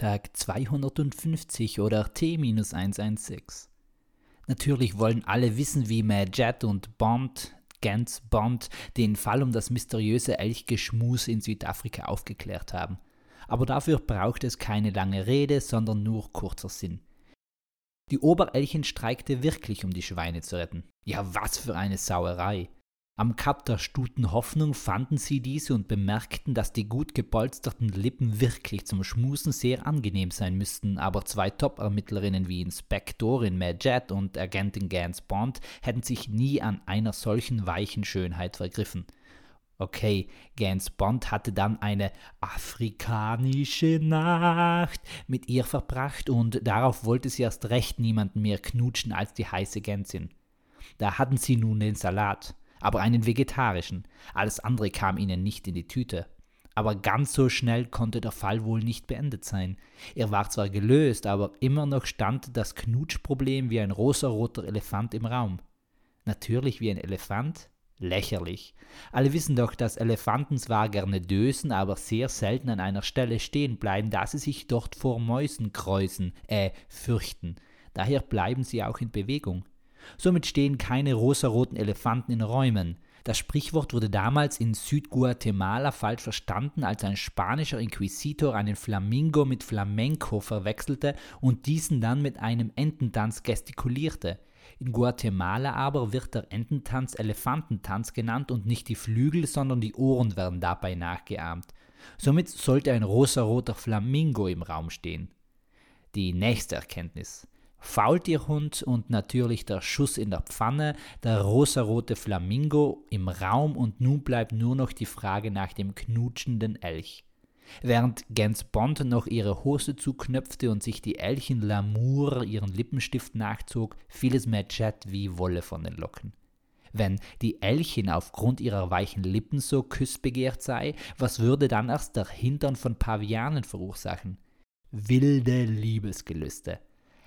Tag 250 oder T-116. Natürlich wollen alle wissen, wie Jet und Bond, Gans Bond, den Fall um das mysteriöse Elchgeschmus in Südafrika aufgeklärt haben. Aber dafür braucht es keine lange Rede, sondern nur kurzer Sinn. Die Oberelchin streikte wirklich, um die Schweine zu retten. Ja, was für eine Sauerei. Am Kap der Stuten Hoffnung fanden sie diese und bemerkten, dass die gut gepolsterten Lippen wirklich zum Schmusen sehr angenehm sein müssten, aber zwei Top-Ermittlerinnen wie Inspektorin Majet und Agentin Gans Bond hätten sich nie an einer solchen weichen Schönheit vergriffen. Okay, Gans Bond hatte dann eine afrikanische Nacht mit ihr verbracht und darauf wollte sie erst recht niemanden mehr knutschen als die heiße Gänsin. Da hatten sie nun den Salat aber einen vegetarischen. Alles andere kam ihnen nicht in die Tüte. Aber ganz so schnell konnte der Fall wohl nicht beendet sein. Er war zwar gelöst, aber immer noch stand das Knutschproblem wie ein rosaroter Elefant im Raum. Natürlich wie ein Elefant? Lächerlich. Alle wissen doch, dass Elefanten zwar gerne dösen, aber sehr selten an einer Stelle stehen bleiben, da sie sich dort vor Mäusen kräusen, äh, fürchten. Daher bleiben sie auch in Bewegung. Somit stehen keine rosaroten Elefanten in Räumen. Das Sprichwort wurde damals in Südguatemala falsch verstanden, als ein spanischer Inquisitor einen Flamingo mit Flamenco verwechselte und diesen dann mit einem Ententanz gestikulierte. In Guatemala aber wird der Ententanz Elefantentanz genannt und nicht die Flügel, sondern die Ohren werden dabei nachgeahmt. Somit sollte ein rosaroter Flamingo im Raum stehen. Die nächste Erkenntnis. Faultierhund und natürlich der Schuss in der Pfanne, der rosarote Flamingo im Raum und nun bleibt nur noch die Frage nach dem knutschenden Elch. Während Gens Bond noch ihre Hose zuknöpfte und sich die Elchen Lamour ihren Lippenstift nachzog, fiel es Jet wie Wolle von den Locken. Wenn die Elchin aufgrund ihrer weichen Lippen so küssbegehrt sei, was würde dann erst der Hintern von Pavianen verursachen? Wilde Liebesgelüste.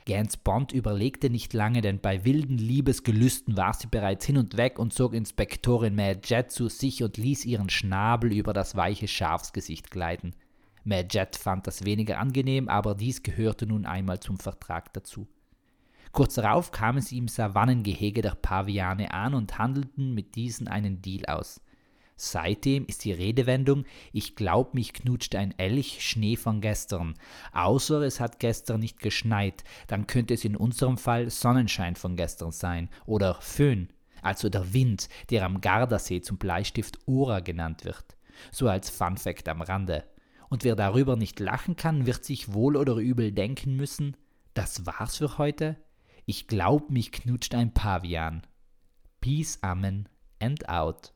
Gans Bond überlegte nicht lange, denn bei wilden Liebesgelüsten war sie bereits hin und weg und zog Inspektorin Jet zu sich und ließ ihren Schnabel über das weiche Schafsgesicht gleiten. Jet fand das weniger angenehm, aber dies gehörte nun einmal zum Vertrag dazu. Kurz darauf kamen sie im Savannengehege der Paviane an und handelten mit diesen einen Deal aus. Seitdem ist die Redewendung Ich glaub, mich knutscht ein Elch Schnee von gestern. Außer es hat gestern nicht geschneit, dann könnte es in unserem Fall Sonnenschein von gestern sein oder Föhn, also der Wind, der am Gardasee zum Bleistift Ora genannt wird. So als Fun Fact am Rande. Und wer darüber nicht lachen kann, wird sich wohl oder übel denken müssen, das war's für heute? Ich glaub, mich knutscht ein Pavian. Peace, Amen and out.